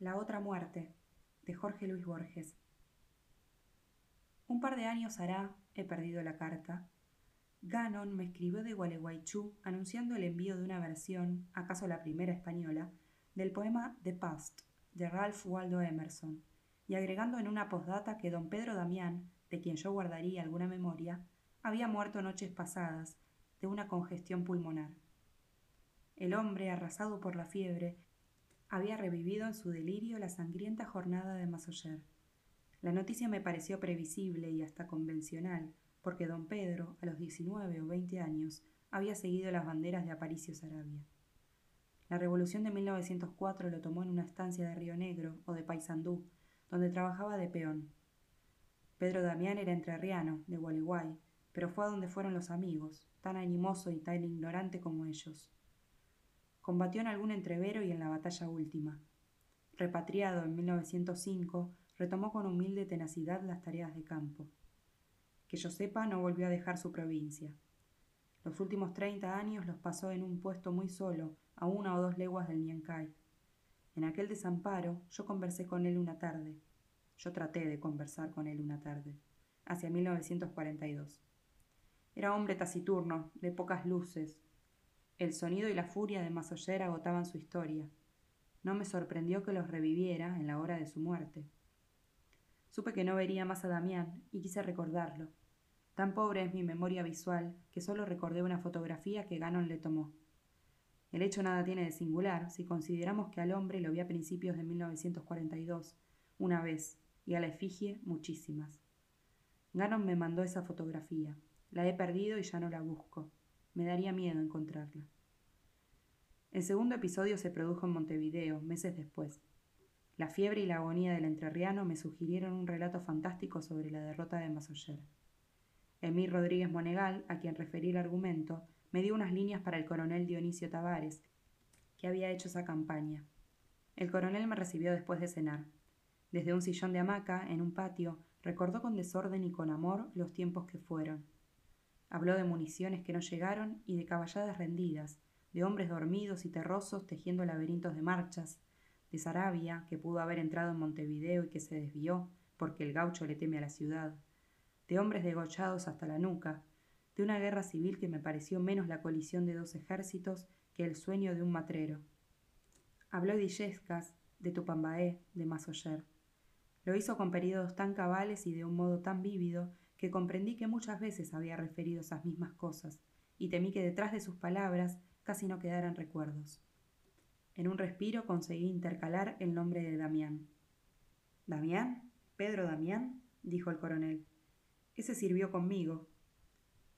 La otra muerte, de Jorge Luis Borges. Un par de años hará, he perdido la carta. Gannon me escribió de Gualeguaychú anunciando el envío de una versión, acaso la primera española, del poema The Past, de Ralph Waldo Emerson, y agregando en una postdata que don Pedro Damián, de quien yo guardaría alguna memoria, había muerto noches pasadas de una congestión pulmonar. El hombre, arrasado por la fiebre, había revivido en su delirio la sangrienta jornada de Masoyer. La noticia me pareció previsible y hasta convencional, porque don Pedro, a los diecinueve o veinte años, había seguido las banderas de Aparicio Sarabia. La revolución de 1904 lo tomó en una estancia de Río Negro o de Paysandú, donde trabajaba de peón. Pedro Damián era entrerriano, de Gualeguay, pero fue a donde fueron los amigos, tan animoso y tan ignorante como ellos. Combatió en algún entrevero y en la batalla última. Repatriado en 1905, retomó con humilde tenacidad las tareas de campo. Que yo sepa, no volvió a dejar su provincia. Los últimos treinta años los pasó en un puesto muy solo, a una o dos leguas del Niancay. En aquel desamparo yo conversé con él una tarde. Yo traté de conversar con él una tarde, hacia 1942. Era hombre taciturno, de pocas luces, el sonido y la furia de Masoyer agotaban su historia. No me sorprendió que los reviviera en la hora de su muerte. Supe que no vería más a Damián y quise recordarlo. Tan pobre es mi memoria visual que solo recordé una fotografía que Gannon le tomó. El hecho nada tiene de singular si consideramos que al hombre lo vi a principios de 1942, una vez, y a la efigie muchísimas. Gannon me mandó esa fotografía. La he perdido y ya no la busco. Me daría miedo encontrarla. El segundo episodio se produjo en Montevideo, meses después. La fiebre y la agonía del entrerriano me sugirieron un relato fantástico sobre la derrota de Masoyer. Emir Rodríguez Monegal, a quien referí el argumento, me dio unas líneas para el coronel Dionisio Tavares, que había hecho esa campaña. El coronel me recibió después de cenar. Desde un sillón de hamaca, en un patio, recordó con desorden y con amor los tiempos que fueron Habló de municiones que no llegaron y de caballadas rendidas, de hombres dormidos y terrosos tejiendo laberintos de marchas, de Sarabia, que pudo haber entrado en Montevideo y que se desvió, porque el gaucho le teme a la ciudad, de hombres degollados hasta la nuca, de una guerra civil que me pareció menos la colisión de dos ejércitos que el sueño de un matrero. Habló de Illescas, de Tupambaé, de Masoyer. Lo hizo con periodos tan cabales y de un modo tan vívido que comprendí que muchas veces había referido esas mismas cosas, y temí que detrás de sus palabras casi no quedaran recuerdos. En un respiro conseguí intercalar el nombre de Damián. ¿Damián? ¿Pedro Damián? dijo el coronel. Ese sirvió conmigo.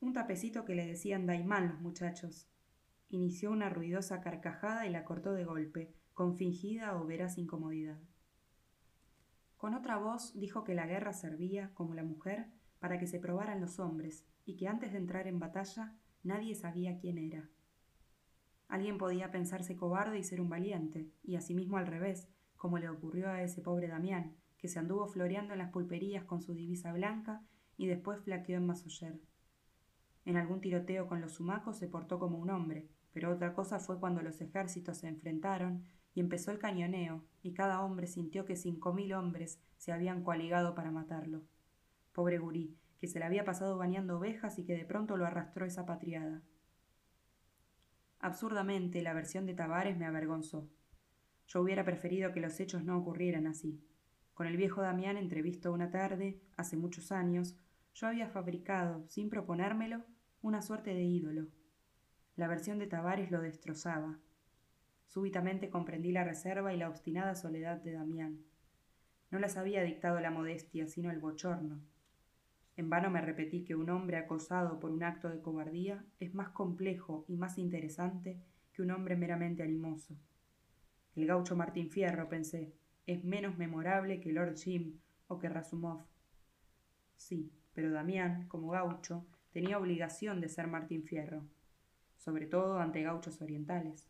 Un tapecito que le decían Daimán los muchachos. Inició una ruidosa carcajada y la cortó de golpe, con fingida o veraz incomodidad. Con otra voz dijo que la guerra servía, como la mujer, para que se probaran los hombres y que antes de entrar en batalla nadie sabía quién era. Alguien podía pensarse cobarde y ser un valiente, y asimismo al revés, como le ocurrió a ese pobre Damián, que se anduvo floreando en las pulperías con su divisa blanca y después flaqueó en Masoyer. En algún tiroteo con los sumacos se portó como un hombre, pero otra cosa fue cuando los ejércitos se enfrentaron y empezó el cañoneo, y cada hombre sintió que cinco mil hombres se habían coaligado para matarlo. Pobre gurí, que se le había pasado bañando ovejas y que de pronto lo arrastró esa patriada. Absurdamente, la versión de Tavares me avergonzó. Yo hubiera preferido que los hechos no ocurrieran así. Con el viejo Damián, entrevisto una tarde, hace muchos años, yo había fabricado, sin proponérmelo, una suerte de ídolo. La versión de Tavares lo destrozaba. Súbitamente comprendí la reserva y la obstinada soledad de Damián. No las había dictado la modestia, sino el bochorno. En vano me repetí que un hombre acosado por un acto de cobardía es más complejo y más interesante que un hombre meramente animoso. El gaucho Martín Fierro, pensé, es menos memorable que Lord Jim o que Razumov. Sí, pero Damián, como gaucho, tenía obligación de ser Martín Fierro, sobre todo ante gauchos orientales.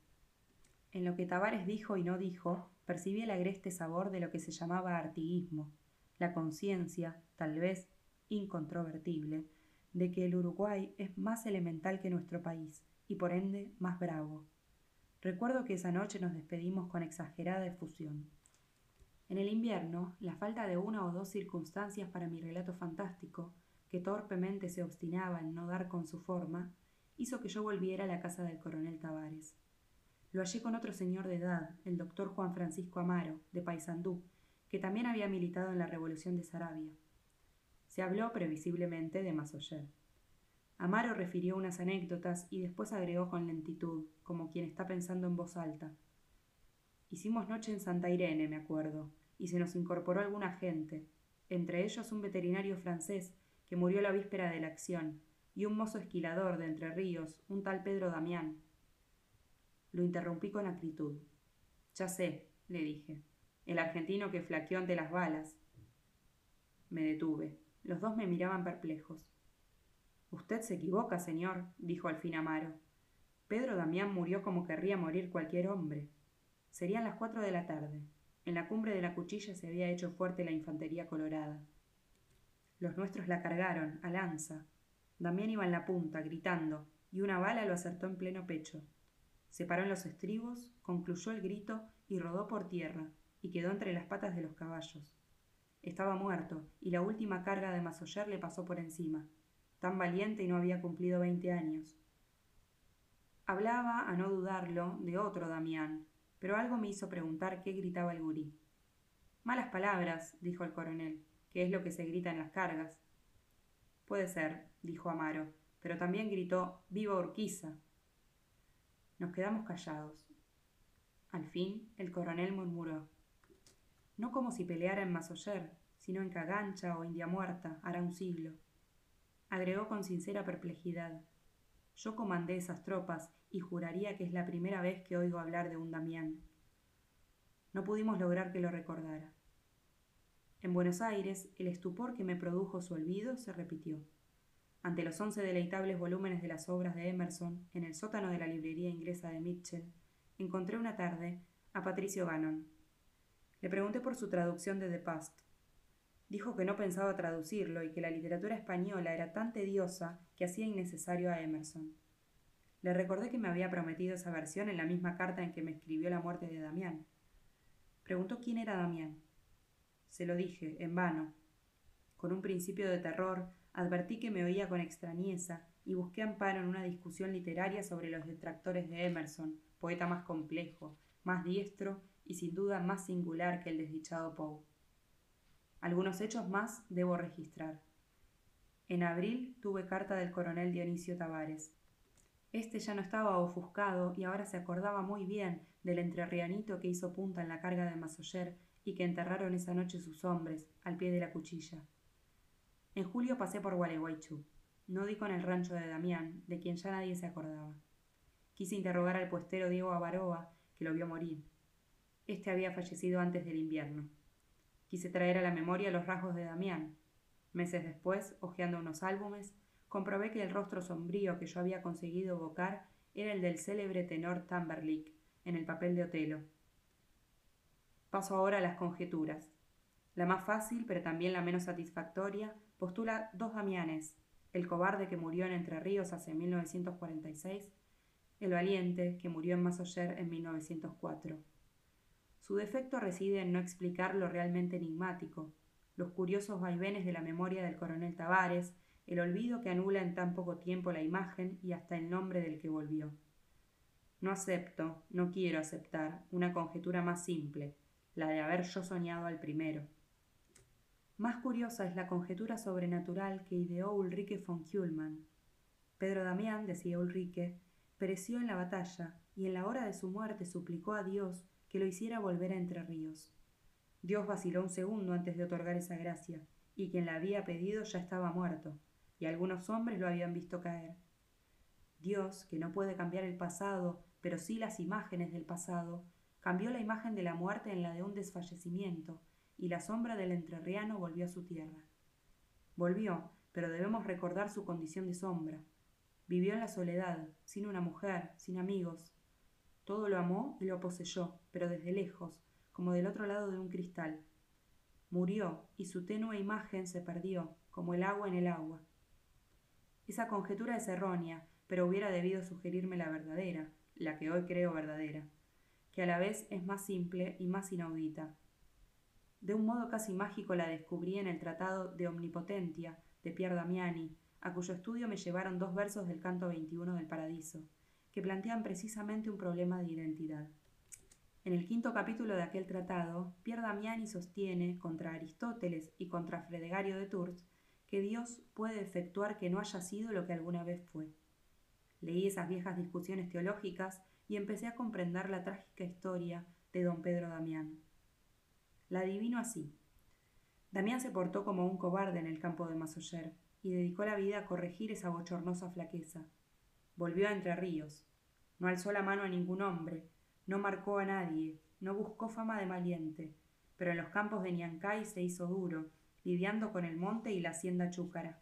En lo que Tavares dijo y no dijo, percibí el agreste sabor de lo que se llamaba artiguismo, la conciencia, tal vez, incontrovertible de que el Uruguay es más elemental que nuestro país y por ende más bravo. Recuerdo que esa noche nos despedimos con exagerada efusión. En el invierno, la falta de una o dos circunstancias para mi relato fantástico, que torpemente se obstinaba en no dar con su forma, hizo que yo volviera a la casa del coronel Tavares. Lo hallé con otro señor de edad, el doctor Juan Francisco Amaro, de Paysandú, que también había militado en la Revolución de Sarabia. Se habló previsiblemente de Masoyer. Amaro refirió unas anécdotas y después agregó con lentitud, como quien está pensando en voz alta. Hicimos noche en Santa Irene, me acuerdo, y se nos incorporó alguna gente, entre ellos un veterinario francés que murió la víspera de la acción, y un mozo esquilador de Entre Ríos, un tal Pedro Damián. Lo interrumpí con acritud. Ya sé, le dije, el argentino que flaqueó ante las balas. Me detuve. Los dos me miraban perplejos. Usted se equivoca, señor, dijo al fin Amaro. Pedro Damián murió como querría morir cualquier hombre. Serían las cuatro de la tarde. En la cumbre de la cuchilla se había hecho fuerte la infantería colorada. Los nuestros la cargaron, a lanza. Damián iba en la punta, gritando, y una bala lo acertó en pleno pecho. Se paró en los estribos, concluyó el grito y rodó por tierra, y quedó entre las patas de los caballos. Estaba muerto, y la última carga de Masoyer le pasó por encima. Tan valiente y no había cumplido veinte años. Hablaba, a no dudarlo, de otro Damián, pero algo me hizo preguntar qué gritaba el gurí. Malas palabras, dijo el coronel, que es lo que se grita en las cargas. Puede ser, dijo Amaro, pero también gritó Viva Urquiza. Nos quedamos callados. Al fin, el coronel murmuró no como si peleara en Masoyer, sino en Cagancha o India Muerta, hará un siglo. Agregó con sincera perplejidad. Yo comandé esas tropas y juraría que es la primera vez que oigo hablar de un Damián. No pudimos lograr que lo recordara. En Buenos Aires, el estupor que me produjo su olvido se repitió. Ante los once deleitables volúmenes de las obras de Emerson, en el sótano de la librería inglesa de Mitchell, encontré una tarde a Patricio Gannon, le pregunté por su traducción de The Past. Dijo que no pensaba traducirlo y que la literatura española era tan tediosa que hacía innecesario a Emerson. Le recordé que me había prometido esa versión en la misma carta en que me escribió la muerte de Damián. Preguntó quién era Damián. Se lo dije, en vano. Con un principio de terror, advertí que me oía con extrañeza y busqué amparo en una discusión literaria sobre los detractores de Emerson, poeta más complejo, más diestro y sin duda más singular que el desdichado Poe. Algunos hechos más debo registrar. En abril tuve carta del coronel Dionisio Tavares. Este ya no estaba ofuscado y ahora se acordaba muy bien del entrerrianito que hizo punta en la carga de Masoyer y que enterraron esa noche sus hombres, al pie de la cuchilla. En julio pasé por Gualeguaychú. No di con el rancho de Damián, de quien ya nadie se acordaba. Quise interrogar al puestero Diego Avaroa, que lo vio morir. Este había fallecido antes del invierno. Quise traer a la memoria los rasgos de Damián. Meses después, hojeando unos álbumes, comprobé que el rostro sombrío que yo había conseguido evocar era el del célebre tenor Tamberlik, en el papel de Otelo. Paso ahora a las conjeturas. La más fácil, pero también la menos satisfactoria, postula dos Damianes, el cobarde que murió en Entre Ríos hace 1946, el valiente que murió en Masoyer en 1904. Su defecto reside en no explicar lo realmente enigmático, los curiosos vaivenes de la memoria del coronel Tavares, el olvido que anula en tan poco tiempo la imagen y hasta el nombre del que volvió. No acepto, no quiero aceptar, una conjetura más simple, la de haber yo soñado al primero. Más curiosa es la conjetura sobrenatural que ideó Ulrike von Kuhlmann. Pedro Damián, decía Ulrike, pereció en la batalla y en la hora de su muerte suplicó a Dios que lo hiciera volver a Entre Ríos. Dios vaciló un segundo antes de otorgar esa gracia, y quien la había pedido ya estaba muerto, y algunos hombres lo habían visto caer. Dios, que no puede cambiar el pasado, pero sí las imágenes del pasado, cambió la imagen de la muerte en la de un desfallecimiento, y la sombra del entrerriano volvió a su tierra. Volvió, pero debemos recordar su condición de sombra. Vivió en la soledad, sin una mujer, sin amigos, todo lo amó y lo poseyó, pero desde lejos, como del otro lado de un cristal. Murió y su tenue imagen se perdió, como el agua en el agua. Esa conjetura es errónea, pero hubiera debido sugerirme la verdadera, la que hoy creo verdadera, que a la vez es más simple y más inaudita. De un modo casi mágico la descubrí en el Tratado de Omnipotentia de Pier Damiani, a cuyo estudio me llevaron dos versos del canto 21 del Paradiso, que plantean precisamente un problema de identidad. En el quinto capítulo de aquel tratado, Pier Damiani sostiene, contra Aristóteles y contra Fredegario de Tours, que Dios puede efectuar que no haya sido lo que alguna vez fue. Leí esas viejas discusiones teológicas y empecé a comprender la trágica historia de don Pedro Damián. La adivino así. Damián se portó como un cobarde en el campo de Masoyer y dedicó la vida a corregir esa bochornosa flaqueza. Volvió a Entre Ríos. No alzó la mano a ningún hombre, no marcó a nadie, no buscó fama de valiente, pero en los campos de Niancay se hizo duro, lidiando con el monte y la hacienda chúcara.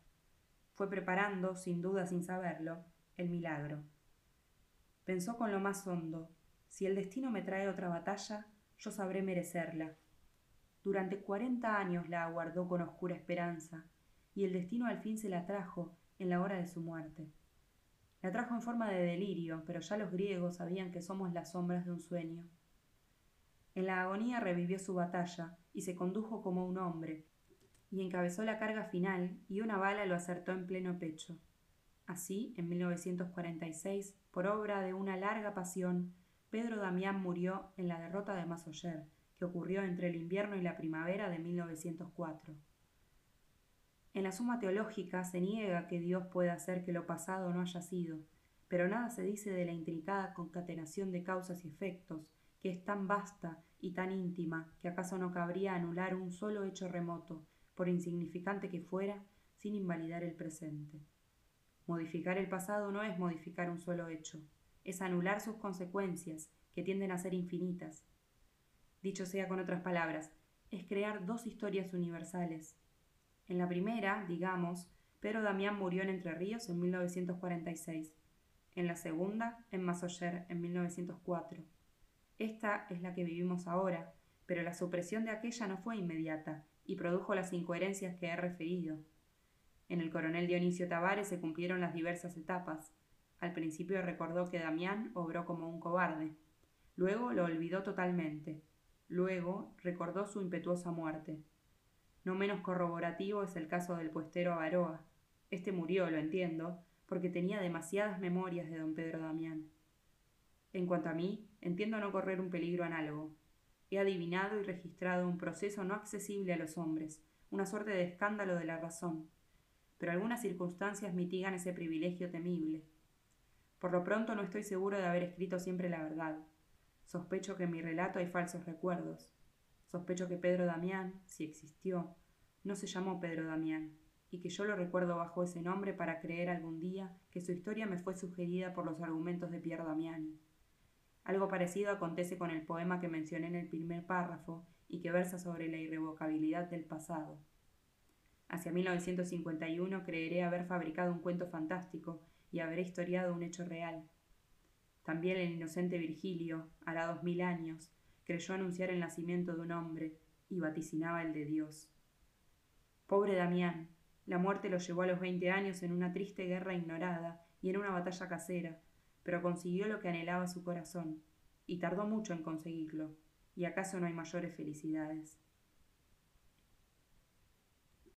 Fue preparando, sin duda sin saberlo, el milagro. Pensó con lo más hondo, si el destino me trae otra batalla, yo sabré merecerla. Durante cuarenta años la aguardó con oscura esperanza, y el destino al fin se la trajo en la hora de su muerte. La trajo en forma de delirio, pero ya los griegos sabían que somos las sombras de un sueño. En la agonía revivió su batalla y se condujo como un hombre, y encabezó la carga final y una bala lo acertó en pleno pecho. Así, en 1946, por obra de una larga pasión, Pedro Damián murió en la derrota de Masoyer, que ocurrió entre el invierno y la primavera de 1904. En la suma teológica se niega que Dios pueda hacer que lo pasado no haya sido, pero nada se dice de la intrincada concatenación de causas y efectos, que es tan vasta y tan íntima que acaso no cabría anular un solo hecho remoto, por insignificante que fuera, sin invalidar el presente. Modificar el pasado no es modificar un solo hecho, es anular sus consecuencias, que tienden a ser infinitas. Dicho sea con otras palabras, es crear dos historias universales, en la primera, digamos, Pedro Damián murió en Entre Ríos en 1946. En la segunda, en Masoyer en 1904. Esta es la que vivimos ahora, pero la supresión de aquella no fue inmediata y produjo las incoherencias que he referido. En el coronel Dionisio Tavares se cumplieron las diversas etapas. Al principio recordó que Damián obró como un cobarde. Luego lo olvidó totalmente. Luego recordó su impetuosa muerte. No menos corroborativo es el caso del puestero Avaroa. Este murió, lo entiendo, porque tenía demasiadas memorias de don Pedro Damián. En cuanto a mí, entiendo no correr un peligro análogo. He adivinado y registrado un proceso no accesible a los hombres, una suerte de escándalo de la razón, pero algunas circunstancias mitigan ese privilegio temible. Por lo pronto no estoy seguro de haber escrito siempre la verdad. Sospecho que en mi relato hay falsos recuerdos. Sospecho que Pedro Damián, si existió, no se llamó Pedro Damián, y que yo lo recuerdo bajo ese nombre para creer algún día que su historia me fue sugerida por los argumentos de Pierre Damián. Algo parecido acontece con el poema que mencioné en el primer párrafo y que versa sobre la irrevocabilidad del pasado. Hacia 1951 creeré haber fabricado un cuento fantástico y haber historiado un hecho real. También el inocente Virgilio, hará dos mil años, creyó anunciar el nacimiento de un hombre y vaticinaba el de Dios. Pobre Damián, la muerte lo llevó a los veinte años en una triste guerra ignorada y en una batalla casera, pero consiguió lo que anhelaba su corazón, y tardó mucho en conseguirlo, y acaso no hay mayores felicidades.